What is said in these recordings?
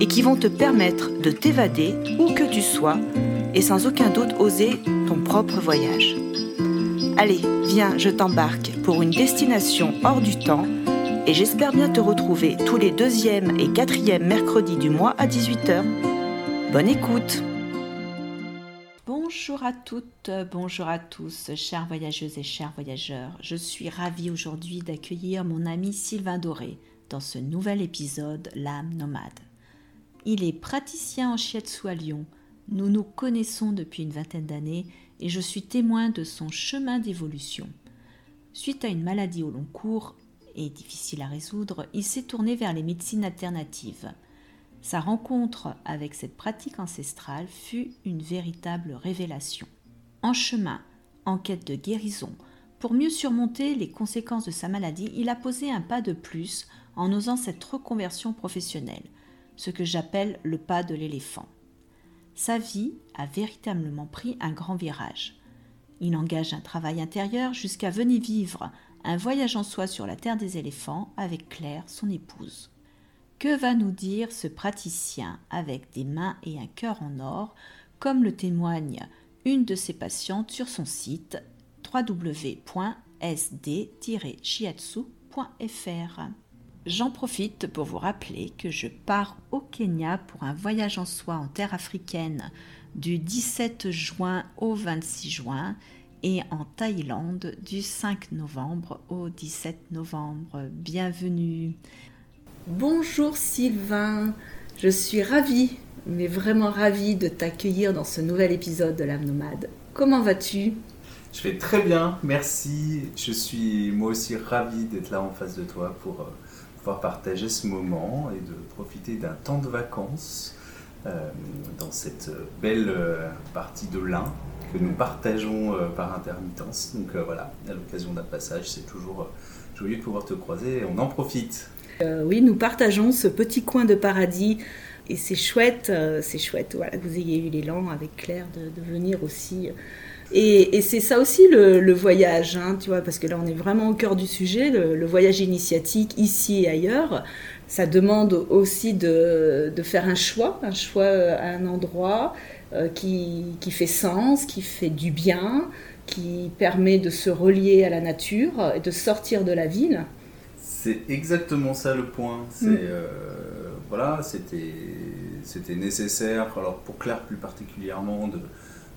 et qui vont te permettre de t'évader où que tu sois et sans aucun doute oser ton propre voyage. Allez, viens, je t'embarque pour une destination hors du temps et j'espère bien te retrouver tous les deuxièmes et quatrièmes mercredis du mois à 18h. Bonne écoute Bonjour à toutes, bonjour à tous, chères voyageuses et chers voyageurs. Je suis ravie aujourd'hui d'accueillir mon ami Sylvain Doré dans ce nouvel épisode L'âme nomade. Il est praticien en shiatsu à Lyon. Nous nous connaissons depuis une vingtaine d'années et je suis témoin de son chemin d'évolution. Suite à une maladie au long cours et difficile à résoudre, il s'est tourné vers les médecines alternatives. Sa rencontre avec cette pratique ancestrale fut une véritable révélation. En chemin, en quête de guérison, pour mieux surmonter les conséquences de sa maladie, il a posé un pas de plus en osant cette reconversion professionnelle ce que j'appelle le pas de l'éléphant. Sa vie a véritablement pris un grand virage. Il engage un travail intérieur jusqu'à venir vivre un voyage en soi sur la terre des éléphants avec Claire, son épouse. Que va nous dire ce praticien avec des mains et un cœur en or, comme le témoigne une de ses patientes sur son site www.sd-shiatsu.fr J'en profite pour vous rappeler que je pars au Kenya pour un voyage en soi en terre africaine du 17 juin au 26 juin et en Thaïlande du 5 novembre au 17 novembre. Bienvenue. Bonjour Sylvain, je suis ravie, mais vraiment ravie de t'accueillir dans ce nouvel épisode de l'âme nomade. Comment vas-tu? Je vais très bien, merci. Je suis moi aussi ravi d'être là en face de toi pour euh, partager ce moment et de profiter d'un temps de vacances euh, dans cette belle euh, partie de l'Ain que nous partageons euh, par intermittence. Donc voilà, à l'occasion d'un passage, c'est toujours joyeux de pouvoir te croiser et on en profite. oui, nous partageons ce petit coin de paradis et c'est chouette, c'est chouette voilà, que vous ayez eu l'élan avec Claire de, de venir aussi et, c'est ça aussi le, voyage, hein, tu vois, parce que là on est vraiment au cœur du sujet, le, voyage initiatique ici et ailleurs. Ça demande aussi de, faire un choix, un choix à un endroit euh, qui, qui, fait sens, qui fait du bien, qui permet de se relier à la nature et de sortir de la ville. C'est exactement ça le point. C'est mm. euh, voilà, c'était c'était nécessaire. Alors pour Claire plus particulièrement de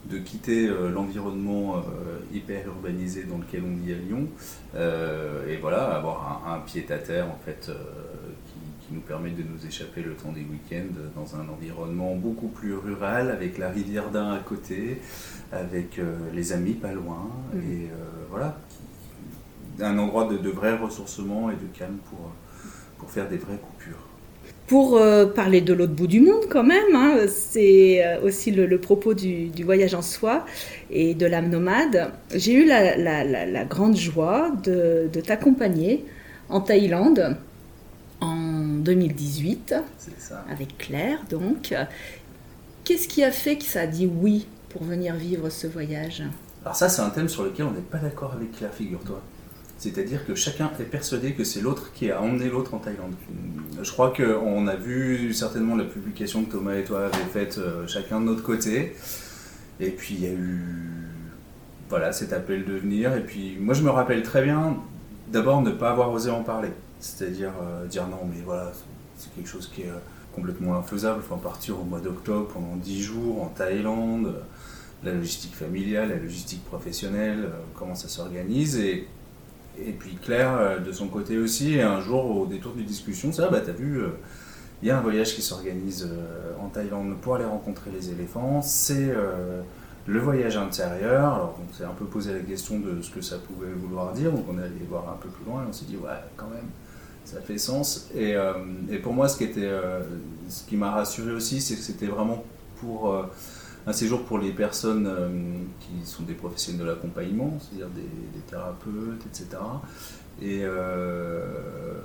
de quitter euh, l'environnement euh, hyper urbanisé dans lequel on vit à Lyon euh, et voilà avoir un, pied à terre en fait qui, nous permet de nous échapper le temps des week-ends dans un environnement beaucoup plus rural avec la rivière d'Ain à côté avec les amis pas loin mmh. et voilà un endroit de, de, vrai ressourcement et de calme pour, pour faire des vraies coupures pour euh, parler de l'autre bout du monde quand même. Hein, c'est euh, aussi le, propos du, voyage en soi et de l'âme nomade. J'ai eu la, grande joie de, t'accompagner en Thaïlande en 2018 avec Claire donc. Qu'est-ce qui a fait que ça a dit oui pour venir vivre ce voyage? Alors ça c'est un thème sur lequel on n'est pas d'accord avec Claire, figure-toi. C'est-à-dire que chacun est persuadé que c'est l'autre qui a emmené l'autre en Thaïlande. Je crois qu'on a vu certainement la publication que Thomas et toi avez faite euh, chacun de notre côté. Et puis il y a eu voilà, cet appel de venir. Et puis moi je me rappelle très bien d'abord ne pas avoir osé en parler. C'est-à-dire euh, dire non mais voilà, c'est quelque chose qui est euh, complètement infaisable. Il faut partir au mois d'octobre pendant 10 jours en Thaïlande. La logistique familiale, la logistique professionnelle, comment ça s'organise. Et et puis Claire, euh, de son côté aussi, un jour au détour d'une discussion, ça, bah t'as vu, il euh, y a un voyage qui s'organise euh, en Thaïlande pour aller rencontrer les éléphants, c'est le voyage intérieur. Alors on s'est un peu posé la question de ce que ça pouvait vouloir dire, donc on est allé voir un peu plus loin et on s'est dit, ouais, quand même, ça fait sens. Et, et, pour moi, ce qui, qui m'a rassuré aussi, c'est que c'était vraiment pour un séjour pour les personnes qui sont des professionnels de l'accompagnement, c'est-à-dire des, thérapeutes, etc et, euh,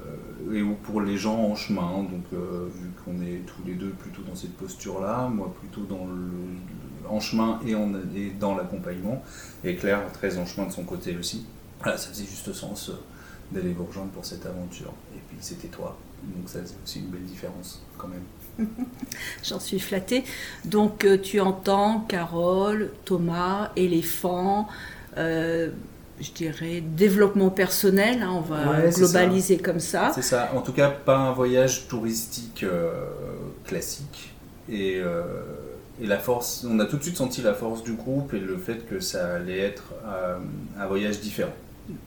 pour les gens en chemin. Donc, euh, vu qu'on est tous les deux plutôt dans cette posture-là, moi plutôt dans le, en chemin et, dans l'accompagnement, et Claire très en chemin de son côté aussi. Voilà, ça faisait juste sens euh, d'aller vous rejoindre pour cette aventure. Et puis c'était toi, donc ça faisait aussi une belle différence quand même. J'en suis flattée. Donc tu entends Carole, Thomas, éléphant, euh, je dirais, développement personnel, hein, on va globaliser comme ça. C'est ça, en tout cas pas un voyage touristique euh, classique. Et, euh, et, la force, on a tout de suite senti la force du groupe et le fait que ça allait être euh, un voyage différent.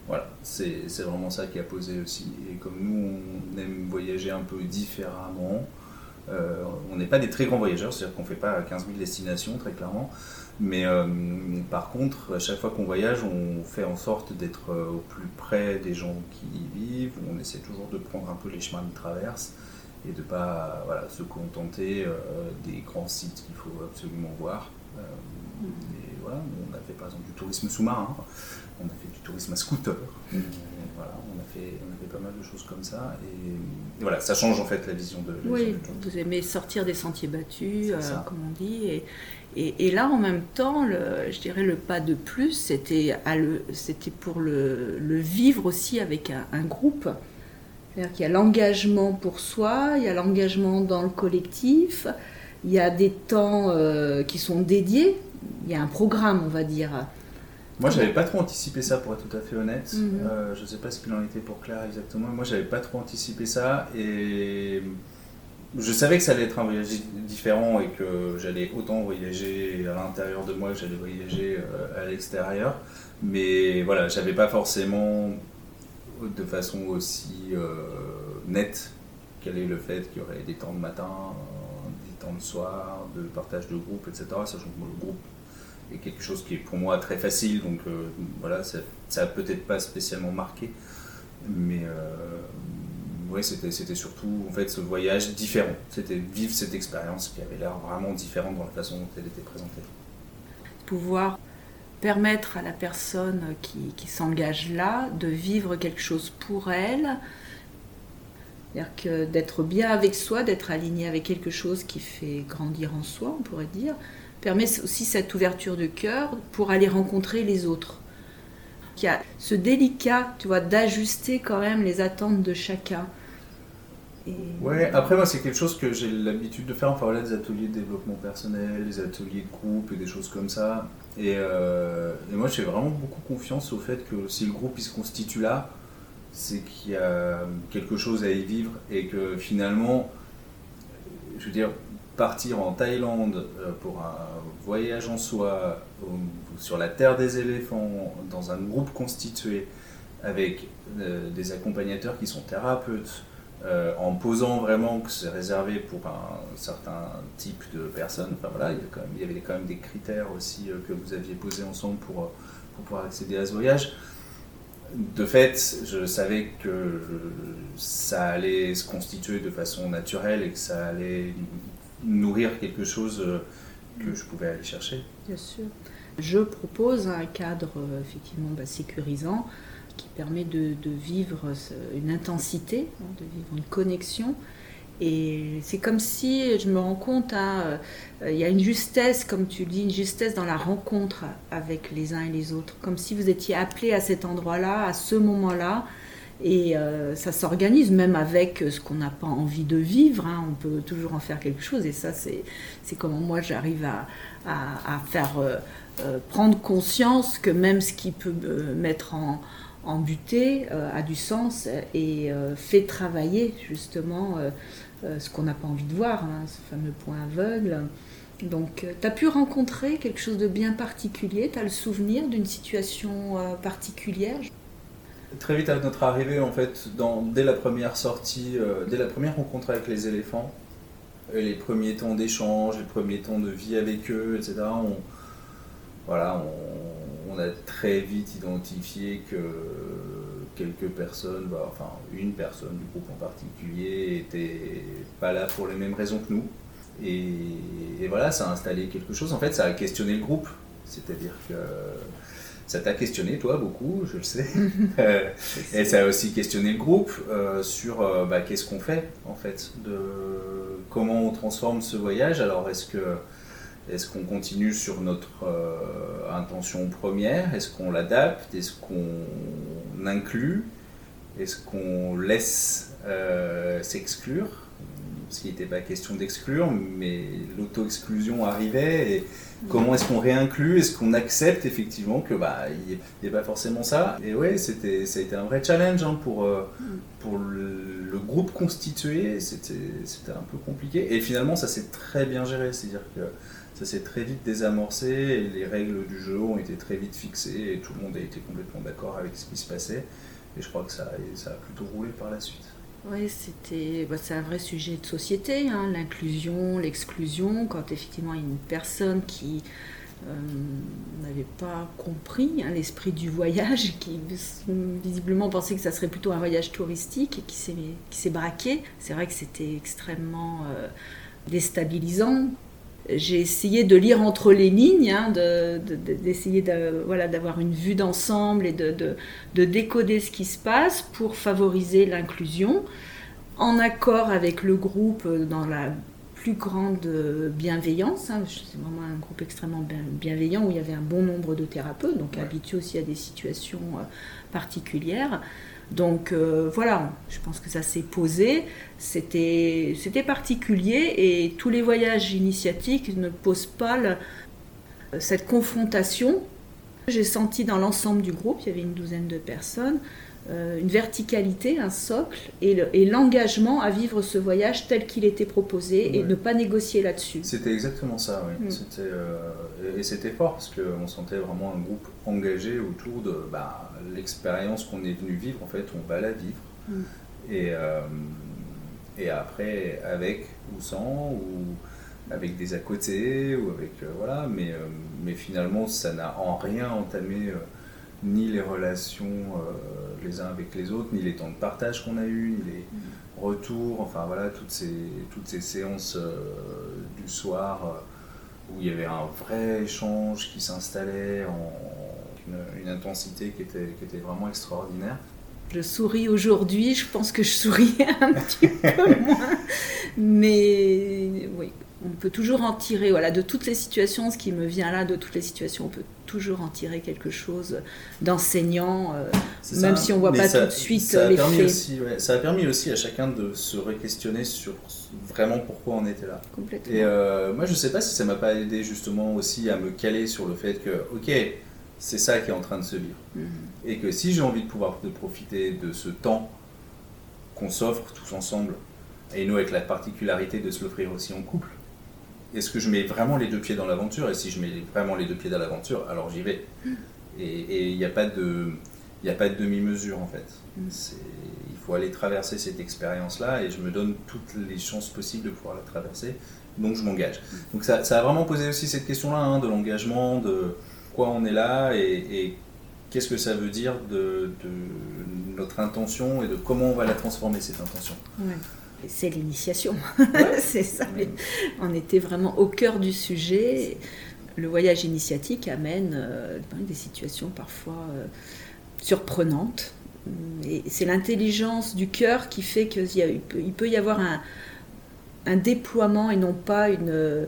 Voilà, c'est vraiment ça qui a posé aussi. Et comme nous, on aime voyager un peu différemment, on n'est pas des très grands voyageurs, c'est-à-dire qu'on ne fait pas 15 000 destinations, très clairement. Mais euh, par contre, à chaque fois qu'on voyage, on fait en sorte d'être euh, au plus près des gens qui y vivent. On essaie toujours de prendre un peu les chemins de traverse et de ne pas voilà, se contenter euh, des grands sites qu'il faut absolument voir. Mm. et voilà, on a fait par exemple du tourisme sous-marin, on a fait du tourisme à scooter. Mm. voilà, on a, fait, on a fait pas mal de choses comme ça. Et, voilà, ça change en fait la vision de. La oui, vous aimez sortir des sentiers battus, comme on dit. Et, et, là, en même temps, le, je dirais le pas de plus, c'était pour le, vivre aussi avec un, groupe. C'est-à-dire qu'il y a l'engagement pour soi, il y a l'engagement dans le collectif, il y a des temps euh, qui sont dédiés, il y a un programme, on va dire. Moi, j'avais pas trop anticipé ça, pour être tout à fait honnête. Mhm. Euh, je ne sais pas ce qu'il en était pour Claire exactement. Moi, j'avais pas trop anticipé ça et je savais que ça allait être un voyage différent et que j'allais autant voyager à l'intérieur de moi que j'allais voyager euh, à l'extérieur. Mais voilà, j'avais pas forcément de façon aussi euh, nette quel est le fait qu'il y aurait des temps de matin, des temps de soir, de partage de groupe, etc. Sachant que le groupe est quelque chose qui est pour moi très facile, donc euh, voilà, ça n'a peut-être pas spécialement marqué. Mais, oui, c'était surtout en fait ce voyage différent. C'était vivre cette expérience qui avait l'air vraiment différente dans la façon dont elle était présentée. Pouvoir permettre à la personne qui, qui s'engage là de vivre quelque chose pour elle, c'est-à-dire que d'être bien avec soi, d'être aligné avec quelque chose qui fait grandir en soi, on pourrait dire, permet aussi cette ouverture de cœur pour aller rencontrer les autres. Il y a ce délicat, tu vois, d'ajuster quand même les attentes de chacun. Ouais, après moi c'est quelque chose que j'ai l'habitude de faire, enfin voilà, des ateliers de développement personnel, des ateliers de groupe et des choses comme ça. Et, euh, et moi j'ai vraiment beaucoup confiance au fait que si le groupe il se constitue là, c'est qu'il y a quelque chose à y vivre et que finalement, je veux dire, partir en Thaïlande euh, pour un voyage en soi, sur la terre des éléphants, dans un groupe constitué, avec euh, des accompagnateurs qui sont thérapeutes, euh, en posant vraiment que c'est réservé pour un certain type de personnes. Enfin voilà, il y, avait quand même des critères aussi euh, que vous aviez posés ensemble euh, pour pouvoir accéder à ce voyage. De fait, je savais que ça allait se constituer de façon naturelle et que ça allait nourrir quelque chose que je pouvais aller chercher. Bien sûr. Je propose un cadre effectivement bah, sécurisant qui permet de, vivre une intensité, hein, de vivre une connexion. Et c'est comme si, je me rends compte, hein, euh, il y a une justesse, comme tu dis, une justesse dans la rencontre avec les uns et les autres, comme si vous étiez appelé à cet endroit-là, à ce moment-là, et euh, ça s'organise même avec ce qu'on n'a pas envie de vivre. Hein. on peut toujours en faire quelque chose. Et ça, c'est, comment moi j'arrive à, faire euh, prendre conscience que même ce qui peut mettre en, embuté, euh, a du sens et euh, fait travailler justement euh, ce qu'on n'a pas envie de voir, hein, ce fameux point aveugle. Donc, tu as pu rencontrer quelque chose de bien particulier, tu as le souvenir d'une situation particulière? Très vite à notre arrivée, en fait, dès la première sortie, dès la première rencontre avec les éléphants, les premiers temps d'échange, les premiers temps de vie avec eux, etc., on, voilà, on, a très vite identifié que quelques personnes, bah, enfin une personne du groupe en particulier, était pas là pour les mêmes raisons que nous. Et, voilà, ça a installé quelque chose. En fait, ça a questionné le groupe. C'est-à-dire que ça t'a questionné, toi, beaucoup, je le sais. Euh, et ça a aussi questionné le groupe euh, sur euh, bah, qu'est-ce qu'on fait, en fait, de comment on transforme ce voyage. Alors, est-ce que est-ce qu'on continue sur notre intention première? Est-ce qu'on l'adapte? Est-ce qu'on inclut? Est-ce qu'on laisse s'exclure? Parce qu'il n'était pas question d'exclure, mais l'auto-exclusion arrivait. Et, Comment est-ce qu'on réinclut? Est-ce qu'on accepte effectivement que bah il n'y a pas forcément ça? Et ouais, c'était ça a été un vrai challenge hein, pour euh, pour le, groupe constitué. C'était c'était un peu compliqué et finalement ça s'est très bien géré. C'est-à-dire que ça s'est très vite désamorcé les règles du jeu ont été très vite fixées et tout le monde a été complètement d'accord avec ce qui se passait. Et je crois que ça a plutôt roulé par la suite. Oui, c'était, bah, c'est un vrai sujet de société, hein, l'inclusion, l'exclusion. Quand effectivement il y a une personne qui euh, n'avait pas compris hein, l'esprit du voyage, qui visiblement pensait que ça serait plutôt un voyage touristique et qui s'est, braqué, c'est vrai que c'était extrêmement euh, déstabilisant j'ai essayé de lire entre les lignes, hein, d'essayer de, voilà, d'avoir une vue d'ensemble et de, de, décoder ce qui se passe pour favoriser l'inclusion, en accord avec le groupe dans la plus grande bienveillance. Hein. C'est vraiment un groupe extrêmement bienveillant où il y avait un bon nombre de thérapeutes, donc habitués aussi à des situations euh, particulières. Donc euh, voilà, je pense que ça s'est posé. C'était particulier et tous les voyages initiatiques ne posent pas cette confrontation. J'ai senti dans l'ensemble du groupe, il y avait une douzaine de personnes, une verticalité, un socle et l'engagement à vivre ce voyage tel qu'il était proposé et ne pas négocier là-dessus. C'était exactement ça, oui. Mm. Euh, et c'était fort parce qu'on sentait vraiment un groupe engagé autour de bah, l'expérience qu'on est venu vivre. En fait, on va la vivre. Mm. Et, euh, et après, avec ou sans, ou avec des à côté, ou avec. voilà, mais, mais finalement, ça n'a en rien entamé ni les relations euh, les uns avec les autres, ni les temps de partage qu'on a eu, ni les mm. retours, enfin voilà, toutes ces, toutes ces séances euh, du soir euh, où il y avait un vrai échange qui s'installait en une, intensité qui était, qui était vraiment extraordinaire. Je souris aujourd'hui, je pense que je souris un petit peu moins, mais oui, on peut toujours en tirer, voilà, de toutes les situations, ce qui me vient là, de toutes les situations, on peut toujours en tirer quelque chose d'enseignant, euh, même si on ne voit pas tout de suite ça permis Aussi, Ça a permis aussi à chacun de se re-questionner sur vraiment pourquoi on était là. Complètement. Et euh, moi, je ne sais pas si ça m'a pas aidé justement aussi à me caler sur le fait que, ok, c'est ça qui est en train de se vivre. Mhm. Et que si j'ai envie de pouvoir de profiter de ce temps qu'on s'offre tous ensemble, et nous avec la particularité de se l'offrir aussi en couple, est-ce que je mets vraiment les deux pieds dans l'aventure Et si je mets vraiment les deux pieds dans l'aventure, alors j'y vais. Et il n'y a pas de, a pas de demi-mesure en fait. Mm. Il faut aller traverser cette expérience-là et je me donne toutes les chances possibles de pouvoir la traverser. Donc je m'engage. Mm. Donc ça, ça, a vraiment posé aussi cette question-là hein, de l'engagement, de quoi on est là et, qu'est-ce que ça veut dire de, de, notre intention et de comment on va la transformer cette intention c'est l'initiation. c'est ça. On était vraiment au cœur du sujet. Le voyage initiatique amène euh, des situations parfois euh, surprenantes. Et c'est l'intelligence du cœur qui fait qu'il il peut y avoir un, un, déploiement et non pas une. Euh,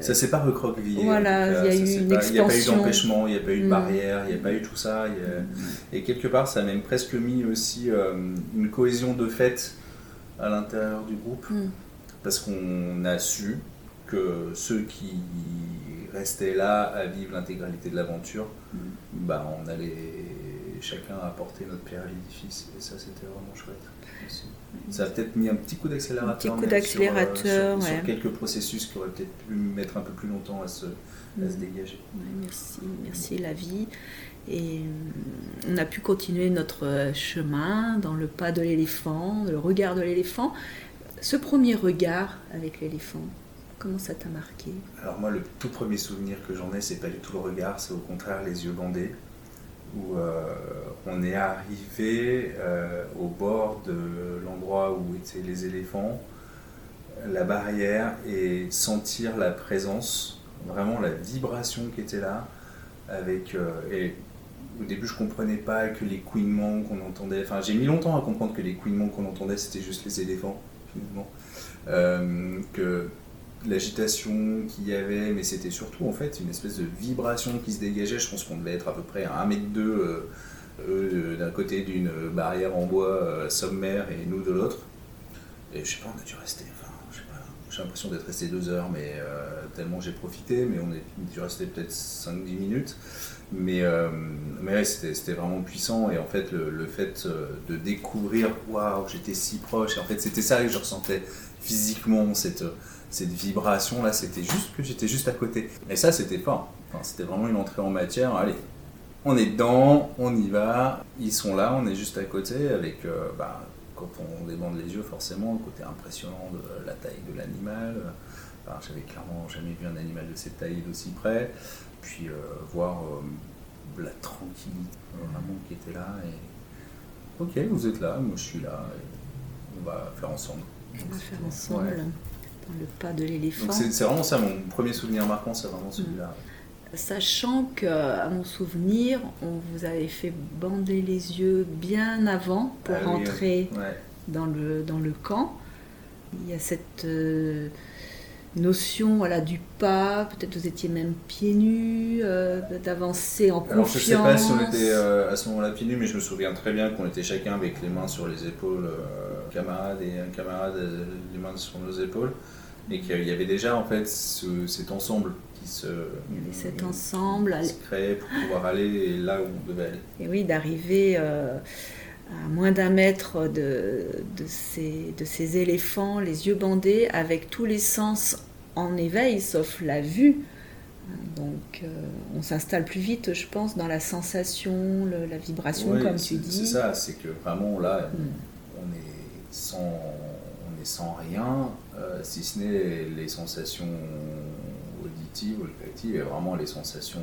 ça s'est pas recroquevillé. Voilà, il y a eu une expansion. Il n'y a pas eu d'empêchement, il n'y a pas eu de mm. barrière, il n'y a pas eu tout ça. Mm. Et quelque part, ça a même presque mis aussi une cohésion de fait à l'intérieur du groupe, mm. parce qu'on a su que ceux qui restaient là à vivre l'intégralité de l'aventure, mm. bah, on allait chacun apporter notre pierre à l'édifice, et ça c'était vraiment chouette. Ça a peut-être mis un petit coup d'accélérateur. d'accélérateur, sur, sur, quelques processus qui auraient peut-être pu mettre un peu plus longtemps à se, à se mm. dégager. merci, merci la vie. Et euh, on a pu continuer notre chemin dans le pas de l'éléphant, le regard de l'éléphant. Ce premier regard avec l'éléphant, comment ça t'a marqué? Alors moi, le tout premier souvenir que j'en ai, c'est pas du tout le regard, c'est au contraire les yeux bandés. où on est arrivé au bord de l'endroit où étaient les éléphants, la barrière et sentir la présence, vraiment la vibration qui était là, avec et au début, je comprenais pas que les couinements qu'on entendait. Enfin, j'ai mis longtemps à comprendre que les couinements qu'on entendait, c'était juste les éléphants, finalement. Euh, que l'agitation qu'il y avait, mais c'était surtout en fait une espèce de vibration qui se dégageait. Je pense qu'on devait être à peu près à 1 mètre 2 euh, euh, d'un côté d'une barrière en bois sommaire et nous de l'autre. Et je sais pas, on a dû rester. J'ai l'impression d'être resté deux heures, mais tellement j'ai profité, mais on a dû rester peut-être 5-10 minutes. Mais, euh, mais c'était vraiment puissant. Et en fait le, fait euh, de découvrir waouh j'étais si proche. En fait c'était ça que je ressentais physiquement cette, cette vibration là c'était juste que j'étais juste à côté. Et ça c'était fort. Enfin, c'était vraiment une entrée en matière. Allez on est dedans on y va. Ils sont là on est juste à côté avec euh, bah, quand on débande les yeux forcément le côté impressionnant de la taille de l'animal enfin, j'avais clairement jamais vu un animal de cette taille d'aussi près puis euh, voir euh, la tranquillité vraiment qui était là. Et... Ok, vous êtes là, moi je suis là, et on va faire ensemble. On va faire ensemble dans le pas de l'éléphant. C'est vraiment ça, mon premier souvenir marquant, c'est vraiment celui-là. Sachant que, à mon souvenir, on vous avait fait bander les yeux bien avant pour ah rentrer dans, le, dans le camp. Il y a cette euh, notion voilà, du pas, peut-être vous étiez même pieds nus, euh, d'avancer en Alors, confiance. Je ne sais pas si on était euh, à ce moment-là pieds nus, mais je me souviens très bien qu'on était chacun avec les mains sur les épaules, euh, camarade et un camarade, les mains sur nos épaules, et qu'il y avait déjà en fait cet ensemble qui se, cet ensemble créait pour pouvoir aller là où on devait aller. Et oui, d'arriver à moins d'un mètre de, de, ces, de ces éléphants, les yeux bandés, avec tous les sens en éveil, sauf la vue. Donc euh, on s'installe plus vite, je pense, dans la sensation, la vibration, comme tu dis. C'est ça, c'est que vraiment là, hmm. on, est sans, on est sans rien, euh, si ce n'est les sensations auditives, olfactives, et vraiment les sensations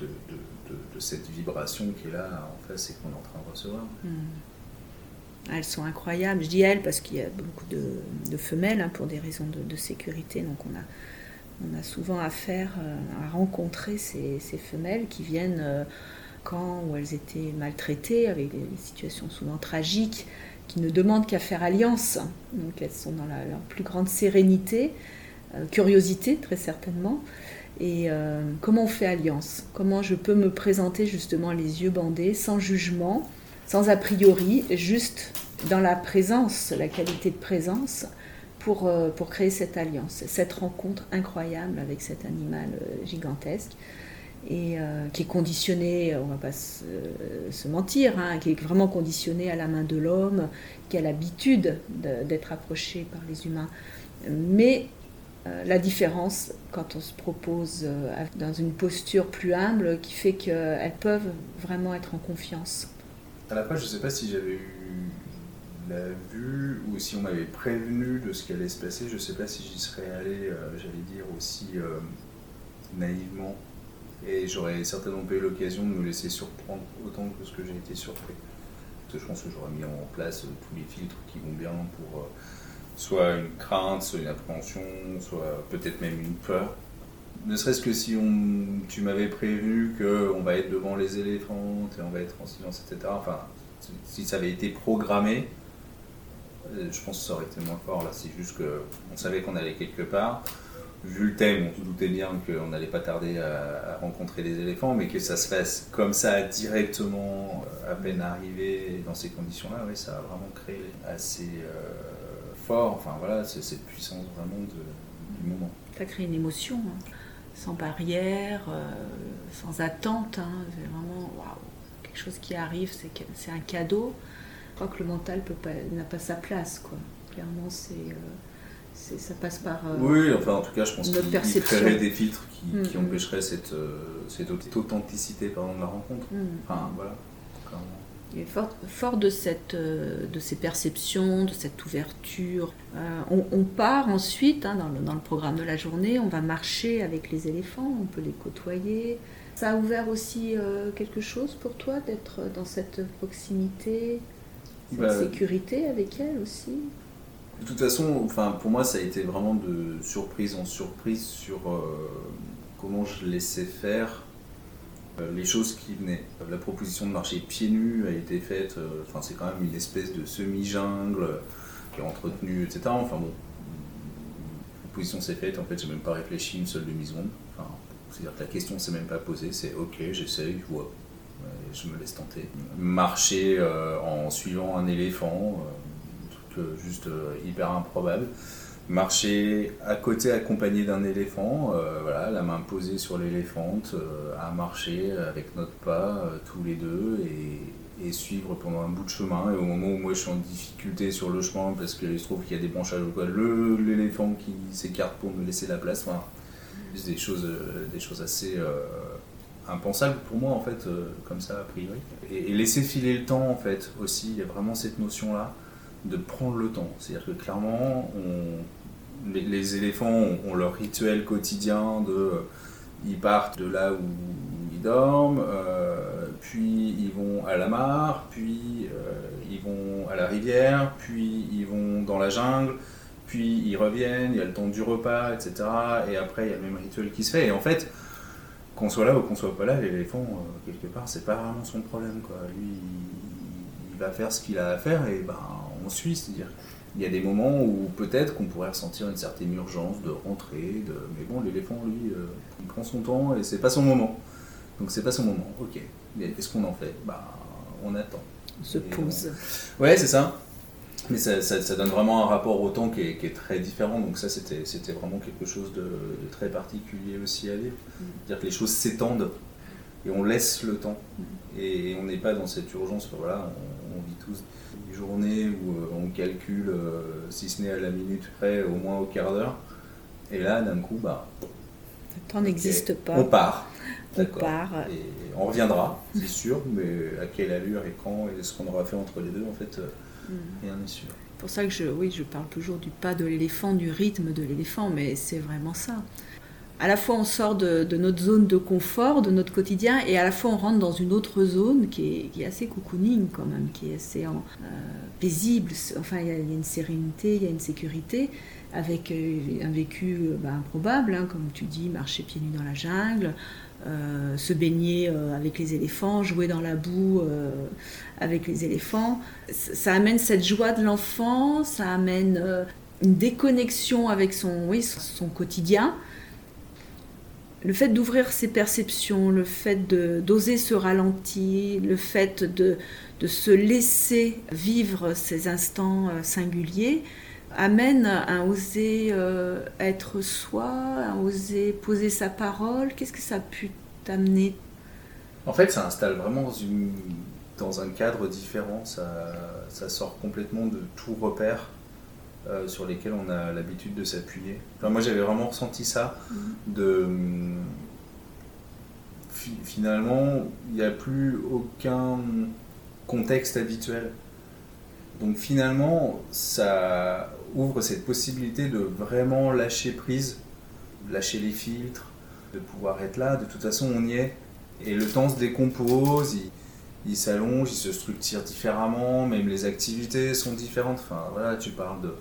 de cette vibration qui est là en face et qu'on est en train de recevoir. Hmm. Elles sont incroyables. Je dis elles parce qu'il y a beaucoup de, femelles hein, pour des raisons de, sécurité. Donc on a, souvent affaire euh, à rencontrer ces, femelles qui viennent euh, quand où elles étaient maltraitées, avec des, situations souvent tragiques, qui ne demandent qu'à faire alliance. Donc elles sont dans leur plus grande sérénité, curiosité très certainement. Et euh, comment on fait alliance? Comment je peux me présenter justement les yeux bandés, sans jugement, sans a priori, juste dans la présence, la qualité de présence, pour, euh, pour créer cette alliance, cette rencontre incroyable avec cet animal euh, gigantesque et qui est conditionné, on va pas se, mentir, hein, qui est vraiment conditionné à la main de l'homme, qui a l'habitude d'être approché par les humains. Mais euh, la différence quand on se propose euh, dans une posture plus humble qui fait qu'elles peuvent vraiment être en confiance. À la fin, je ne sais pas si j'avais eu la vue ou si on m'avait prévenu de ce qui allait se passer. Je ne sais pas si j'y serais allé, euh, j'allais dire, aussi naïvement. Et j'aurais certainement pas eu l'occasion de me laisser surprendre autant que ce que j'ai été surpris. Parce que je pense que j'aurais mis en place tous les filtres qui vont bien pour soit une crainte, soit une appréhension, soit peut-être même une peur. Ne serait-ce que si on, tu m'avais prévenu qu'on va être devant les éléphants et on va être en silence, etc. Enfin, si ça avait été programmé, euh, je pense que ça aurait été moins fort. Là, c'est juste qu'on savait qu'on allait quelque part. Vu le thème, on se doutait bien qu'on n'allait pas tarder à, rencontrer les éléphants, mais que ça se fasse comme ça directement, euh, à peine arrivé dans ces conditions-là, oui, ça a vraiment créé assez. Euh, fort. Enfin voilà, c'est cette puissance vraiment du moment. Ça crée une émotion, hein. sans barrière, euh, sans attente. Hein. C'est vraiment quelque chose qui arrive, c'est un cadeau. Je crois que le mental n'a pas sa place. Quoi. Clairement, c'est. Euh, ça passe par. Euh, oui, enfin en tout cas, je pense qu'il créerait des filtres qui, mm, mm. empêcheraient cette, cette authenticité pardon, de la rencontre. Mm. Enfin voilà. Et fort, de, cette, euh, de ces perceptions, de cette ouverture, euh, on, part ensuite, hein, dans, le, dans, le, programme de la journée, on va marcher avec les éléphants, on peut les côtoyer. Ça a ouvert aussi euh, quelque chose pour toi d'être dans cette proximité, cette bah, sécurité avec elles aussi? De toute façon, enfin, pour moi, ça a été vraiment de surprise en surprise sur comment je laissais faire les choses qui venaient. La proposition de marcher pieds nus a été faite, euh, enfin c'est quand même une espèce de semi-jungle euh, qui est entretenue, etc. Enfin bon, la proposition s'est faite, en fait j'ai même pas réfléchi une seule demi-seconde. Enfin, c'est-à-dire que la question s'est même pas posée, c'est ok, j'essaye, je je me laisse tenter. Marcher en suivant un éléphant, un truc juste hyper improbable marcher à côté accompagné d'un éléphant, euh, voilà, la main posée sur l'éléphant, euh, à marcher avec notre pas euh, tous les deux et, suivre pendant un bout de chemin. Et au moment où moi je suis en difficulté sur le chemin parce qu'il se trouve qu'il y a des branchages ou quoi, l'éléphant qui s'écarte pour me laisser la place. Enfin, c'est des choses, des choses assez impensables pour moi en fait, comme ça a priori. Et, et laisser filer le temps en fait aussi, il y a vraiment cette notion là de prendre le temps. C'est-à-dire que clairement, les, éléphants ont, leur rituel quotidien de. Euh, ils partent de là où ils dorment, euh, puis ils vont à la mare, puis euh, ils vont à la rivière, puis ils vont dans la jungle, puis ils reviennent, il y a le temps du repas, etc. Et après, il y a le même rituel qui se fait. Et en fait, qu'on soit là ou qu'on soit pas là, l'éléphant, quelque part, c'est pas vraiment son problème. Quoi. Lui, il, va faire ce qu'il a à faire et ben on suit. C'est-à-dire il y a des moments où peut-être qu'on pourrait ressentir une certaine urgence de rentrer, de... mais bon, l'éléphant, lui, euh, il prend son temps et c'est pas son moment. Donc c'est pas son moment, ok. Mais qu'est-ce qu'on en fait? Bah, on attend. On se pose. Ouais, c'est ça. Mais ça, ça, donne vraiment un rapport au temps qui est, qui est très différent. Donc ça, c'était vraiment quelque chose de, très particulier aussi à vivre. Mm. C'est-à-dire que les choses s'étendent et on laisse le temps. Mm. Et on n'est pas dans cette urgence. Voilà, on vit tous journée où euh, on calcule, euh, si ce n'est à la minute près, au moins au quart d'heure. Et là, d'un coup, bah, le temps n'existe pas. On part. On part. Et on reviendra, c'est sûr, mais à quelle allure et quand et ce qu'on aura fait entre les deux, en fait, euh, mm. rien n'est sûr. C'est pour ça que je, oui, je parle toujours du pas de l'éléphant, du rythme de l'éléphant, mais c'est vraiment ça à la fois on sort de, notre zone de confort, de notre quotidien, et à la fois on rentre dans une autre zone qui est, assez cocooning quand même, qui est assez euh, paisible. Enfin, il y, a une sérénité, il y a une sécurité, avec euh, un vécu euh, bah, improbable, hein, comme tu dis, marcher pieds nus dans la jungle, se baigner avec les éléphants, jouer dans la boue avec les éléphants. Ça, amène cette joie de l'enfant, ça amène une déconnexion avec son, oui, son quotidien le fait d'ouvrir ses perceptions, le fait d'oser se ralentir, le fait de, se laisser vivre ces instants euh, singuliers, amène à oser euh, être soi, à oser poser sa parole. Qu'est-ce que ça a pu t'amener? En fait, ça installe vraiment dans, un cadre différent, ça sort complètement de tout repère euh, sur lesquels on a l'habitude de s'appuyer. moi j'avais vraiment ressenti ça, mhm. de finalement il n'y a plus aucun contexte habituel. Donc finalement ça ouvre cette possibilité de vraiment lâcher prise, lâcher les filtres, de pouvoir être là, de toute façon on y est. Et le temps se décompose, il s'allonge, il se structure différemment, même les activités sont différentes. Enfin voilà, tu parles de,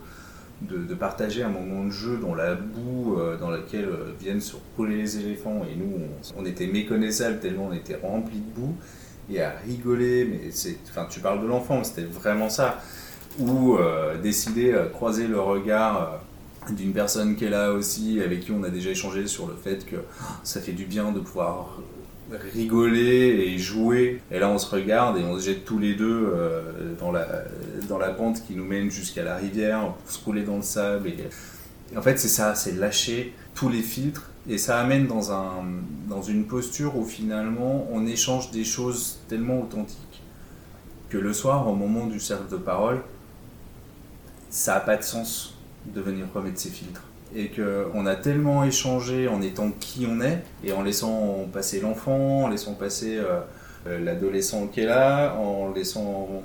de, partager un moment de jeu dans la boue euh, dans laquelle euh, viennent se rouler les éléphants. Et nous on, était méconnaissables tellement on était remplis de boue et à rigoler. Mais c'est enfin tu parles de l'enfant c'était vraiment ça. Ou euh, décider croiser le regard d'une personne qui est là aussi avec qui on a déjà échangé sur le fait que ça fait du bien de pouvoir rigoler et jouer. Et là, on se regarde et on se jette tous les deux euh, dans, la, dans la pente qui nous mène jusqu'à la rivière pour se rouler dans le sable. Et, en fait, c'est ça, c'est lâcher tous les filtres. Et ça amène dans, un, dans une posture où finalement on échange des choses tellement authentiques que le soir, au moment du cercle de parole, ça n'a pas de sens de venir remettre ses filtres et qu'on a tellement échangé en étant qui on est et en laissant passer l'enfant, en laissant passer euh, euh, l'adolescent qui est là, en laissant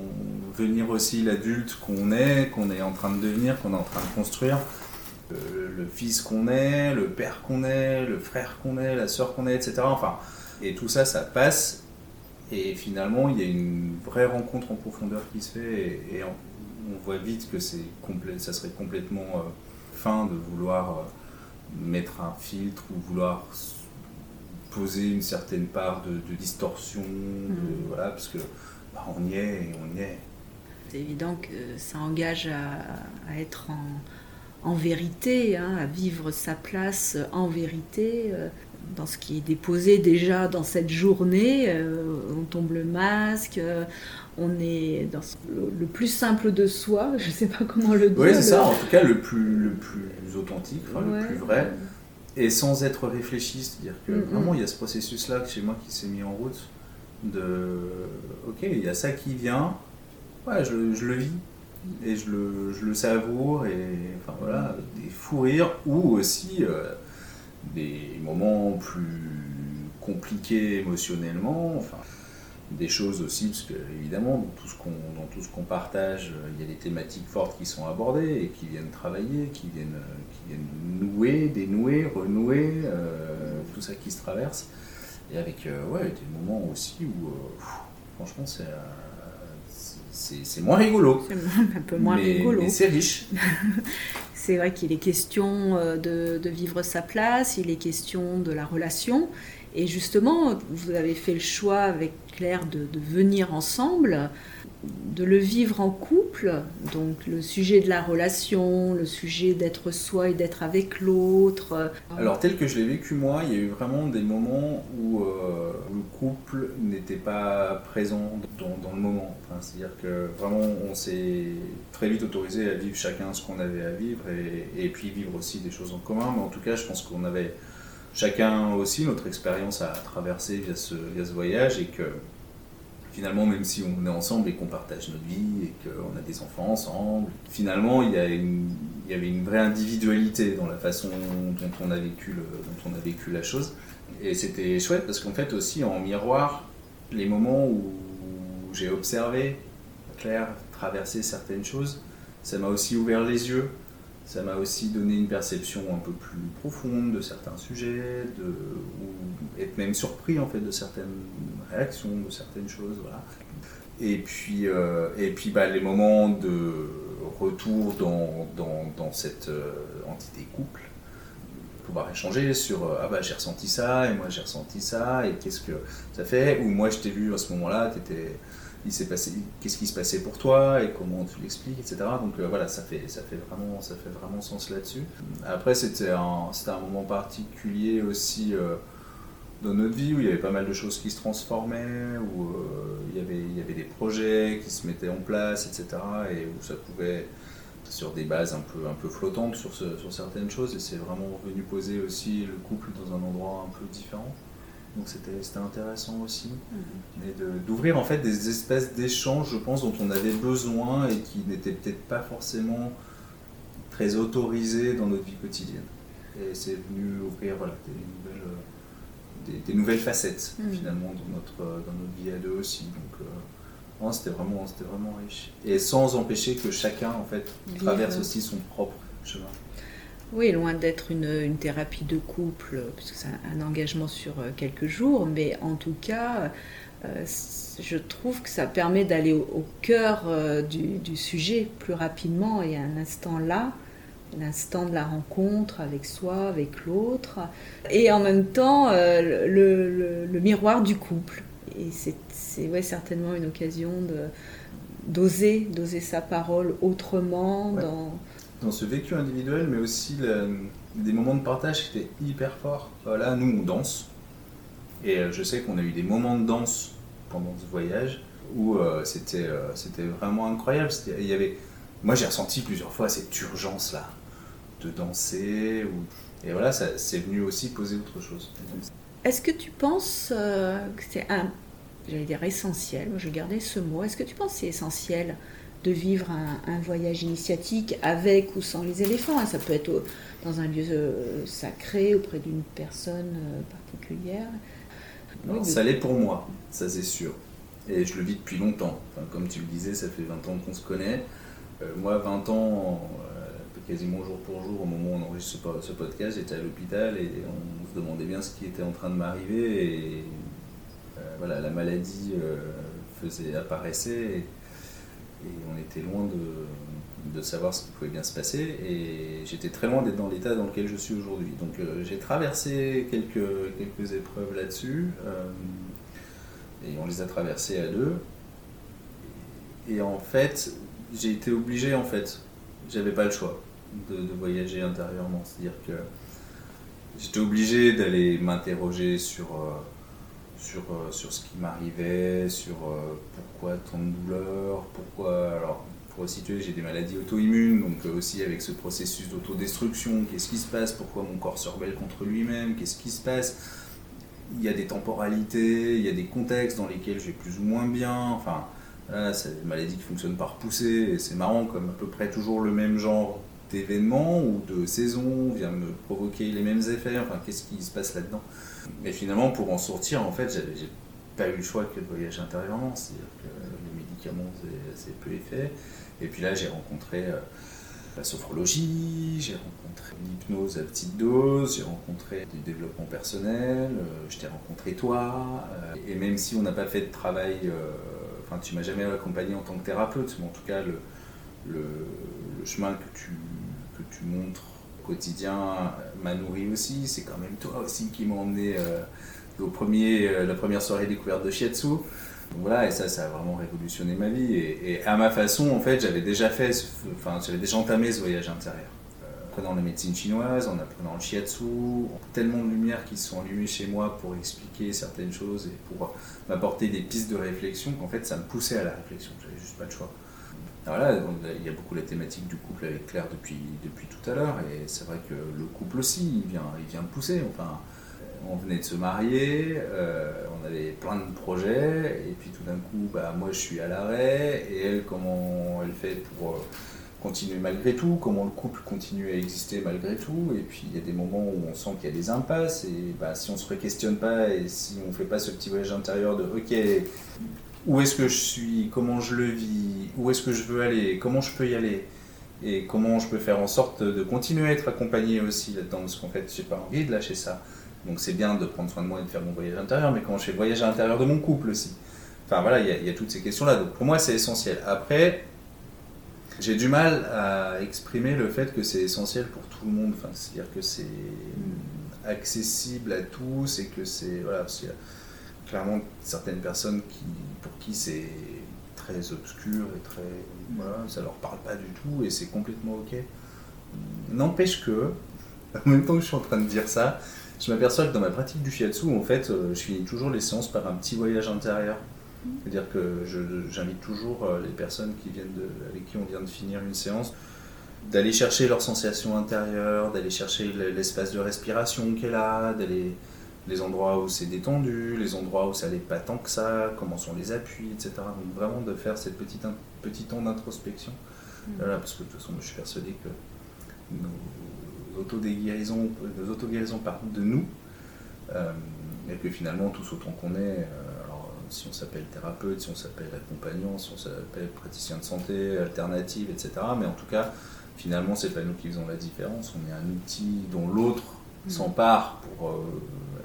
venir aussi l'adulte qu'on est, qu'on est en train de devenir, qu'on est en train de construire, euh, le fils qu'on est, le père qu'on est, le frère qu'on est, la soeur qu'on est, etc. Enfin, et tout ça, ça passe. Et finalement, il y a une vraie rencontre en profondeur qui se fait. Et, on, voit vite que c'est ça serait complètement fin de vouloir mettre un filtre ou vouloir poser une certaine part de, distorsion, mm. voilà, parce que bah, on y est et on y est. C'est évident que ça engage à, être en, en vérité, hein, à vivre sa place en vérité, euh, dans ce qui est déposé déjà dans cette journée. Euh, on tombe le masque, euh, on est dans le, plus simple de soi, je ne sais pas comment le dire. Oui, c'est ça, en tout cas le plus, le plus authentique, le plus vrai. Et sans être réfléchi, c'est-à-dire que mm, vraiment il y a ce processus-là chez moi qui s'est mis en route de ok, il y a ça qui vient, ouais, je, je le vis et je le, je le, savoure et enfin voilà, des fous rires ou aussi euh, des moments plus compliqués émotionnellement, enfin des choses aussi, parce que évidemment, dans tout ce qu'on, dans tout ce qu'on partage, euh, il y a des thématiques fortes qui sont abordées et qui viennent travailler, qui viennent, euh, qui viennent nouer, dénouer, renouer, euh, tout ça qui se traverse. Et avec ouais, des moments aussi où, franchement, c'est, c'est, moins rigolo. C'est un peu moins rigolo. Mais c'est riche. c'est vrai qu'il est question de, de, vivre sa place, il est question de la relation. Et justement, vous avez fait le choix avec Claire de, venir ensemble, de le vivre en couple, donc le sujet de la relation, le sujet d'être soi et d'être avec l'autre. Alors tel que je l'ai vécu moi, il y a eu vraiment des moments où euh, le couple n'était pas présent dans, le moment. C'est-à-dire que vraiment on s'est très vite autorisé à vivre chacun ce qu'on avait à vivre et puis vivre aussi des choses en commun. Mais en tout cas, je pense qu'on avait chacun aussi notre expérience à traverser via ce, via ce voyage et que finalement, même si on est ensemble et qu'on partage notre vie et qu'on a des enfants ensemble, finalement, il y, a il y avait une vraie individualité dans la façon dont on a vécu, le, dont on a vécu la chose. Et c'était chouette parce qu'en fait, aussi en miroir, les moments où j'ai observé Claire traverser certaines choses, ça m'a aussi ouvert les yeux ça m'a aussi donné une perception un peu plus profonde de certains sujets, de, ou être même surpris en fait de certaines réactions, de certaines choses. Et puis, euh, et puis bah, les moments de retour dans, dans, dans cette euh, entité couple, pouvoir échanger sur euh, ah bah j'ai ressenti ça et moi j'ai ressenti ça et qu'est-ce que ça fait? Ou moi je t'ai vu à ce moment-là, tu étais qu'est-ce qui se passait pour toi et comment tu l'expliques, etc. Donc euh, voilà, ça fait, ça, fait vraiment, ça fait vraiment sens là-dessus. Après, c'était un, c'était un moment particulier aussi euh, dans notre vie où il y avait pas mal de choses qui se transformaient, où euh, il, y avait, il y avait des projets qui se mettaient en place, etc. Et où ça pouvait sur des bases un peu, un peu flottantes sur, sur certaines choses et c'est vraiment venu poser aussi le couple dans un endroit un peu différent. Donc c'était intéressant aussi. Mhm. d'ouvrir en fait des espèces d'échanges, je pense, dont on avait besoin et qui n'étaient peut-être pas forcément très autorisés dans notre vie quotidienne. Et c'est venu ouvrir voilà, des, nouvelles, euh, des, nouvelles facettes mhm. finalement dans notre, dans notre vie à deux aussi. Donc euh, c'était vraiment, vraiment riche. Et sans empêcher que chacun en fait traverse aussi son propre chemin. Oui, loin d'être une, thérapie de couple, puisque c'est un, engagement sur euh, quelques jours, mais en tout cas, euh, je trouve que ça permet d'aller au, cœur euh, du, sujet plus rapidement et à un instant là, l'instant de la rencontre avec soi, avec l'autre, et en même temps le, miroir du couple. Et c'est ouais, certainement une occasion d'oser, d'oser sa parole autrement dans dans ce vécu individuel, mais aussi des moments de partage qui étaient hyper forts. Là, nous, on danse. Et euh, je sais qu'on a eu des moments de danse pendant ce voyage où euh, c'était euh, c'était vraiment incroyable. Il y avait, moi, j'ai ressenti plusieurs fois cette urgence-là de danser. Et voilà, c'est venu aussi poser autre chose. Est-ce que tu penses que c'est un, j'allais dire essentiel, je vais garder ce mot, est-ce que tu penses que c'est essentiel de vivre un, voyage initiatique avec ou sans les éléphants. Ça peut être dans un lieu euh, sacré auprès d'une personne euh, particulière. ça l'est pour moi, ça c'est sûr. Et je le vis depuis longtemps. comme tu le disais, ça fait 20 ans qu'on se connaît. moi, 20 ans, quasiment jour pour jour, au moment où on enregistre ce, podcast, j'étais à l'hôpital et on se demandait bien ce qui était en train de m'arriver. Et voilà, la maladie faisait, apparaissait. Et, on était loin de, savoir ce qui pouvait bien se passer. Et j'étais très loin d'être dans l'état dans lequel je suis aujourd'hui. Donc euh, j'ai traversé quelques, quelques épreuves là-dessus. Euh, et on les a traversées à deux. Et en fait, j'ai été obligé, en fait, j'avais pas le choix de, de voyager intérieurement. C'est-à-dire que j'étais obligé d'aller m'interroger sur euh, sur, euh, sur ce qui m'arrivait, sur euh, pourquoi tant de douleurs, pourquoi. Alors, pour situer, j'ai des maladies auto-immunes, donc euh, aussi avec ce processus d'autodestruction, qu'est-ce qui se passe, pourquoi mon corps se rebelle contre lui-même, qu'est-ce qui se passe. Il y a des temporalités, il y a des contextes dans lesquels je vais plus ou moins bien, enfin. c'est des maladies qui fonctionnent par poussée, et c'est marrant, comme à peu près toujours le même genre d'événements ou de saisons vient me provoquer les mêmes effets, enfin qu'est-ce qui se passe là-dedans? Mais finalement, pour en sortir, en fait, j'ai pas eu le choix que de voyager intérieurement, c'est-à-dire que les médicaments, c'est peu effet. Et puis là, j'ai rencontré euh, la sophrologie, j'ai rencontré l'hypnose à petite dose, j'ai rencontré du développement personnel, euh, je t'ai rencontré toi, euh, et même si on n'a pas fait de travail, enfin tu m'as jamais accompagné en tant que thérapeute, mais en tout cas le, chemin que tu tu montres au quotidien m'a nourri aussi. C'est quand même toi aussi qui m'a emmené euh, au premier, euh, la première soirée découverte de Shiatsu. Donc voilà, et ça, ça a vraiment révolutionné ma vie. Et, à ma façon, en fait, j'avais déjà fait, enfin, j'avais déjà entamé ce voyage intérieur. Euh, en apprenant la médecine chinoise, en apprenant le shiatsu, tellement de lumières qui se sont allumées chez moi pour expliquer certaines choses et pour m'apporter des pistes de réflexion qu'en fait, ça me poussait à la réflexion. J'avais juste pas de choix. Voilà, il y a beaucoup la thématique du couple avec Claire depuis, depuis tout à l'heure, et c'est vrai que le couple aussi, il vient, il vient de pousser. Enfin, on venait de se marier, euh, on avait plein de projets, et puis tout d'un coup, bah, moi je suis à l'arrêt, et elle, comment elle fait pour euh, continuer malgré tout, comment le couple continue à exister malgré tout, et puis il y a des moments où on sent qu'il y a des impasses, et bah, si on se questionne pas, et si on fait pas ce petit voyage intérieur de ok, où est-ce que je suis, comment je le vis, où est-ce que je veux aller, comment je peux y aller, et comment je peux faire en sorte de continuer à être accompagné aussi là-dedans, parce qu'en fait, j'ai pas envie de lâcher ça. Donc c'est bien de prendre soin de moi et de faire mon voyage intérieur, mais comment je fais le voyage à l'intérieur de mon couple aussi. Enfin voilà, il y, a toutes ces questions-là. Donc pour moi, c'est essentiel. Après, j'ai du mal à exprimer le fait que c'est essentiel pour tout le monde. Enfin, c'est-à-dire que c'est accessible à tous et que c'est voilà, clairement certaines personnes pour qui c'est très obscur et très. Voilà, ça leur parle pas du tout et c'est complètement ok. N'empêche que, en même temps que je suis en train de dire ça, je m'aperçois que dans ma pratique du shiatsu, en fait, euh, je finis toujours les séances par un petit voyage intérieur. C'est-à-dire que j'invite toujours euh, les personnes qui viennent avec qui on vient de finir une séance d'aller chercher leurs sensations intérieures, d'aller chercher l'espace de respiration qu'elle a, d'aller les endroits où c'est détendu, les endroits où ça n'est pas tant que ça, comment sont les appuis, etc. Donc vraiment de faire cette petite petit temps d'introspection. Mm. Voilà, parce que de toute façon, je suis persuadé que nos autoguérisons, nos autoguérisons partent de nous, euh, et que finalement, tous autant qu'on est, euh, alors, si on s'appelle thérapeute, si on s'appelle accompagnant, si on s'appelle praticien de santé, alternative, etc. Mais en tout cas, finalement, c'est pas nous qui faisons la différence. On est un outil dont l'autre mm. s'empare pour euh,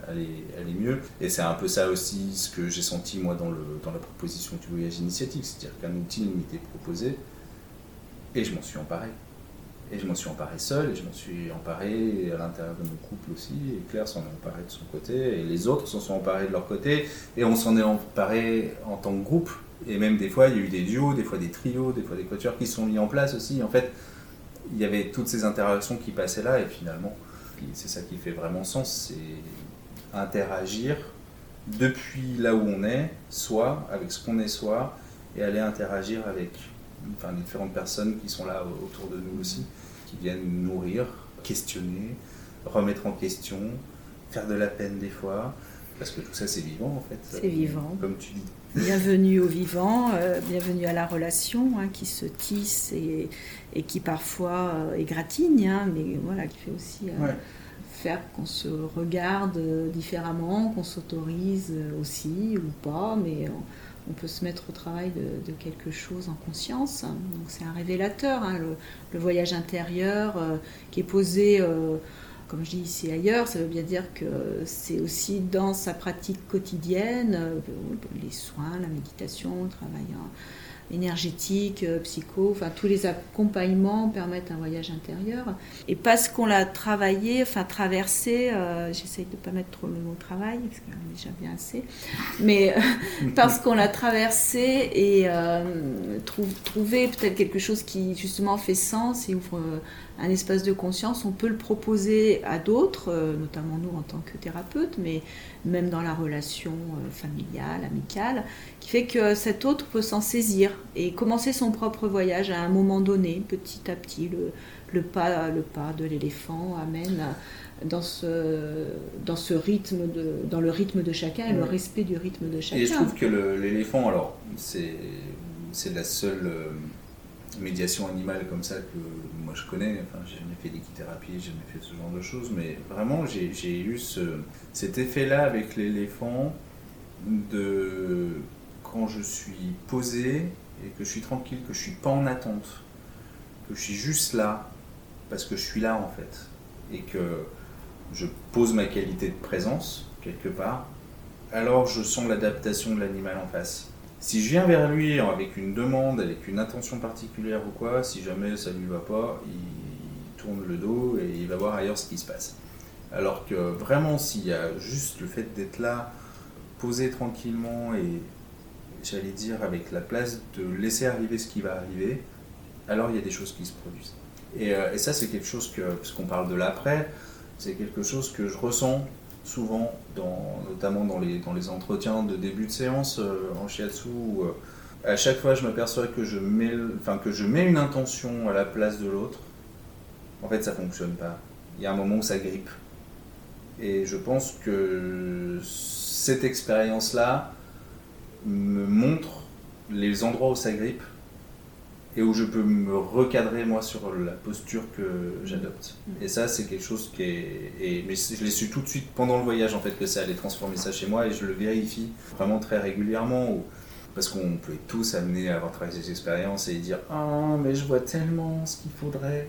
aller, aller mieux. Et c'est un peu ça aussi ce que j'ai senti moi dans, la proposition du voyage initiatique, c'est-à-dire qu'un outil m'était proposé et je m'en suis emparé. Et je m'en suis emparé seul et je m'en suis emparé à l'intérieur de mon couple aussi. Et Claire s'en est emparée de son côté et les autres s'en sont emparés de leur côté et on s'en est emparé en tant que groupe. Et même des fois, il y a eu des duos, des fois des trios, des fois des quatuors qui sont mis en place aussi. En fait, il y avait toutes ces interactions qui passaient là et finalement, c'est ça qui fait vraiment sens. Interagir depuis là où on est, soit avec ce qu'on est soi, et aller interagir avec enfin, différentes personnes qui sont là autour de nous aussi, qui viennent nous nourrir, questionner, remettre en question, faire de la peine des fois, parce que tout ça c'est vivant en fait. C'est vivant. Comme tu dis. Bienvenue au vivant, euh, bienvenue à la relation hein, qui se tisse et, et qui parfois euh, égratigne, hein, mais voilà, qui fait aussi... Euh, qu'on se regarde différemment, qu'on s'autorise aussi ou pas, mais on, peut se mettre au travail de, quelque chose en conscience. Donc c'est un révélateur, hein, le, voyage intérieur euh, qui est posé, euh, comme je dis ici ailleurs, ça veut bien dire que c'est aussi dans sa pratique quotidienne, euh, les soins, la méditation, le travail énergétique, euh, psycho, enfin tous les accompagnements permettent un voyage intérieur. Et parce qu'on l'a travaillé, enfin traversé, euh, j'essaye de ne pas mettre trop le mot travail, parce qu'on est déjà bien assez, mais euh, parce qu'on l'a traversé et trouver peut-être quelque chose qui justement fait sens et ouvre un espace de conscience, on peut le proposer à d'autres, notamment nous en tant que thérapeutes, mais même dans la relation familiale, amicale, qui fait que cet autre peut s'en saisir et commencer son propre voyage à un moment donné, petit à petit. Le, le pas, le pas de l'éléphant amène dans ce, dans ce rythme, de, dans le rythme de chacun et le respect du rythme de chacun. Et je trouve que l'éléphant, alors, c'est la seule euh, médiation animale comme ça que moi je connais. Enfin, j'ai jamais fait d'équithérapie, j'ai jamais fait ce genre de choses, mais vraiment, j'ai eu ce, cet effet-là avec l'éléphant de quand je suis posé et que je suis tranquille, que je suis pas en attente, que je suis juste là parce que je suis là en fait et que je pose ma qualité de présence quelque part, alors je sens l'adaptation de l'animal en face. Si je viens vers lui avec une demande, avec une intention particulière ou quoi, si jamais ça lui va pas, il tourne le dos et il va voir ailleurs ce qui se passe. Alors que vraiment, s'il y a juste le fait d'être là, posé tranquillement et j'allais dire, avec la place de laisser arriver ce qui va arriver, alors il y a des choses qui se produisent. Et, euh, ça, c'est quelque chose que, puisqu'on parle de l'après, c'est quelque chose que je ressens souvent, notamment dans les, entretiens de début de séance euh, en shiatsu, où euh, à chaque fois je m'aperçois que, je mets, que je mets une intention à la place de l'autre. En fait, ça fonctionne pas. Il y a un moment où ça grippe. Et je pense que cette expérience-là, me montre les endroits où ça grippe et où je peux me recadrer moi sur la posture que j'adopte. Et ça, c'est quelque chose qui est. Et, mais je l'ai su tout de suite pendant le voyage en fait que ça allait transformer ça chez moi et je le vérifie vraiment très régulièrement. parce qu'on peut tous amener à avoir travaillé ces expériences et dire Ah, mais je vois tellement ce qu'il faudrait.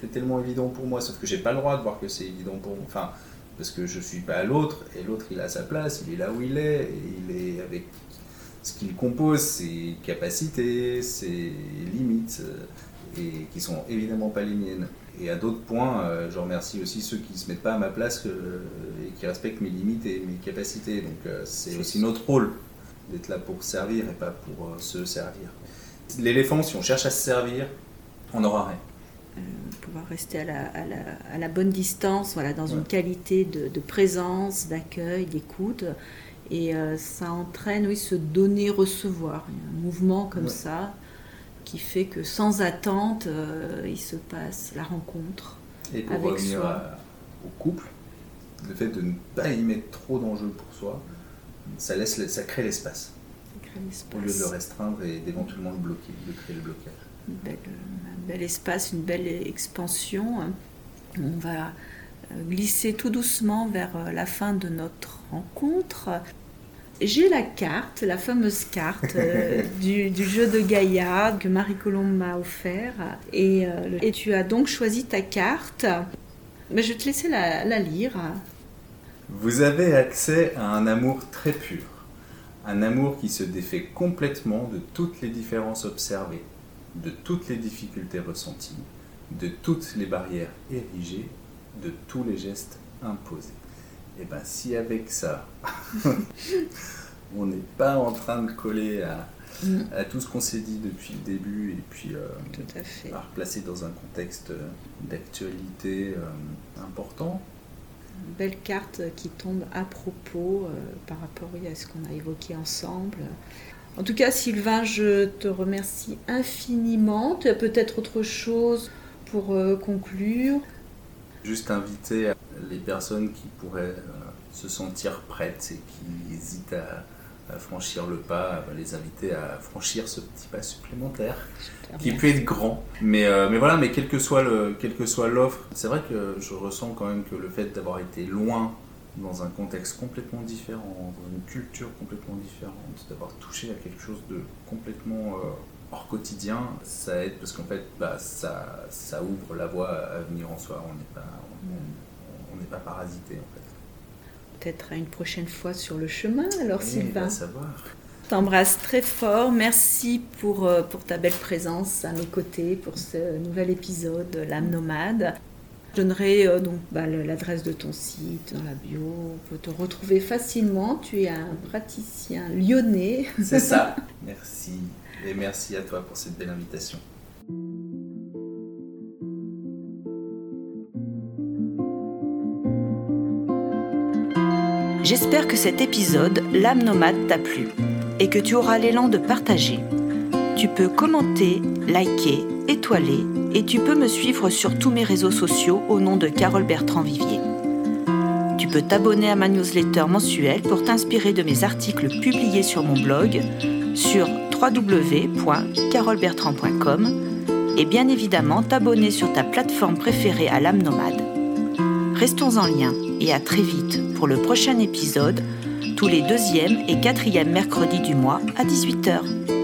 C'est tellement évident pour moi, sauf que j'ai pas le droit de voir que c'est évident pour moi. Enfin, parce que je suis pas à l'autre et l'autre il a sa place, il est là où il est et il est avec ce qu'il compose, ses capacités, ses limites, euh, et qui sont évidemment pas les miennes. Et à d'autres points, euh, je remercie aussi ceux qui ne se mettent pas à ma place euh, et qui respectent mes limites et mes capacités. Donc c'est aussi notre rôle d'être là pour servir et pas pour se servir. L'éléphant, si on cherche à se servir, on n'aura rien. pouvoir rester à la, bonne distance, voilà, dans une qualité de, de présence, d'accueil, d'écoute et euh, ça entraîne, oui, se donner, recevoir. Il y a un mouvement comme ça qui fait que sans attente, euh, il se passe la rencontre. Et pour avec revenir au couple, le fait de ne pas y mettre trop d'enjeux pour soi, ça, laisse, ça crée l'espace. Au lieu de le restreindre et d'éventuellement le bloquer, de créer le blocage. un bel espace, une belle expansion. On va euh, glisser tout doucement vers la fin de notre rencontre j'ai la carte, la fameuse carte euh, du, jeu de Gaïa que Marie-Colombe m'a offert. Et, euh, et, tu as donc choisi ta carte. Mais je vais te laisser la, la lire. Vous avez accès à un amour très pur. Un amour qui se défait complètement de toutes les différences observées, de toutes les difficultés ressenties, de toutes les barrières érigées, de tous les gestes imposés. Et eh bien si avec ça, on n'est pas en train de coller à, mm. tout ce qu'on s'est dit depuis le début et puis euh, à, replacer dans un contexte d'actualité euh, important. Une belle carte qui tombe à propos euh, par rapport à ce qu'on a évoqué ensemble. En tout cas, Sylvain, je te remercie infiniment. Tu as peut-être autre chose pour conclure? Juste inviter les personnes qui pourraient se sentir prêtes et qui hésitent à, franchir le pas, les inviter à franchir ce petit pas supplémentaire qui peut être grand. Mais, euh, mais voilà, mais quel que soit le, quelle que soit l'offre, c'est vrai que je ressens quand même que le fait d'avoir été loin dans un contexte complètement différent, dans une culture complètement différente, d'avoir touché à quelque chose de complètement euh, hors quotidien, ça aide parce qu'en fait, bah, ça, ça ouvre la voie à venir en soi. On n'est pas, on, n'est pas parasité en fait. Peut-être à une prochaine fois sur le chemin, alors Oui, Sylvain. va savoir. T'embrasse très fort. Merci pour, euh, pour ta belle présence à mes côtés pour ce nouvel épisode de L'âme nomade. Je donnerai euh, donc bah, l'adresse de ton site dans la bio. On peut te retrouver facilement. Tu es un praticien lyonnais. C'est ça. Merci. Et merci à toi pour cette belle invitation. J'espère que cet épisode, L'âme nomade, t'a plu et que tu auras l'élan de partager. Tu peux commenter, liker, étoiler et tu peux me suivre sur tous mes réseaux sociaux au nom de Carole Bertrand Vivier. Tu peux t'abonner à ma newsletter mensuelle pour t'inspirer de mes articles publiés sur mon blog sur www.carolebertrand.com et bien évidemment t'abonner sur ta plateforme préférée à l'âme nomade. Restons en lien et à très vite pour le prochain épisode, tous les deuxième et quatrième mercredis du mois à 18h.